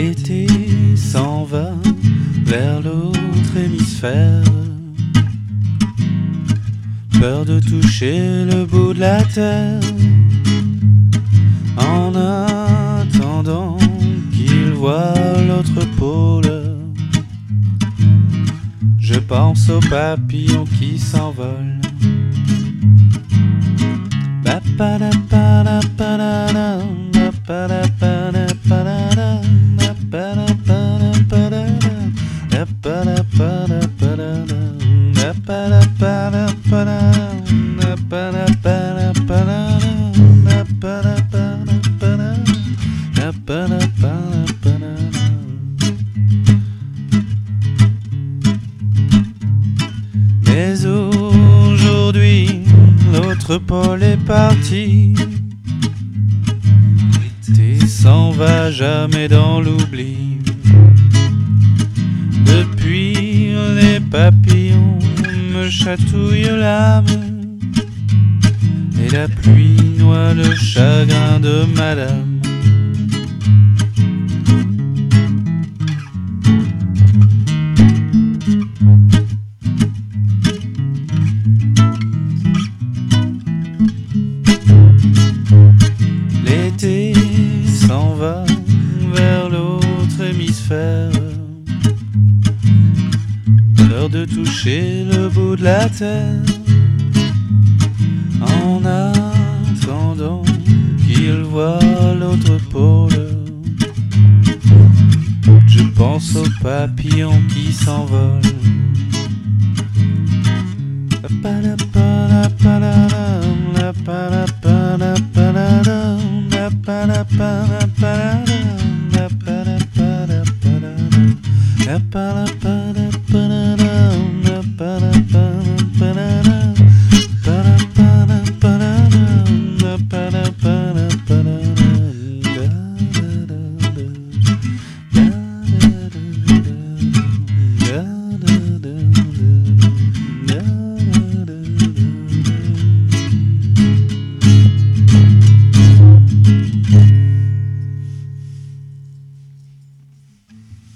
L'été s'en va vers l'autre hémisphère. Peur de toucher le bout de la terre. En attendant qu'il voit l'autre pôle. Je pense aux papillons qui s'envolent. Mais aujourd'hui, l'autre pôle est parti. L'été s'en va jamais dans l'oubli. Depuis, les papillons me chatouillent l'âme. Et la pluie noie le chagrin de madame. S'en va vers l'autre hémisphère. Peur de toucher le bout de la terre. En attendant qu'il voit l'autre pôle. Je pense aux papillons qui s'envolent. Pa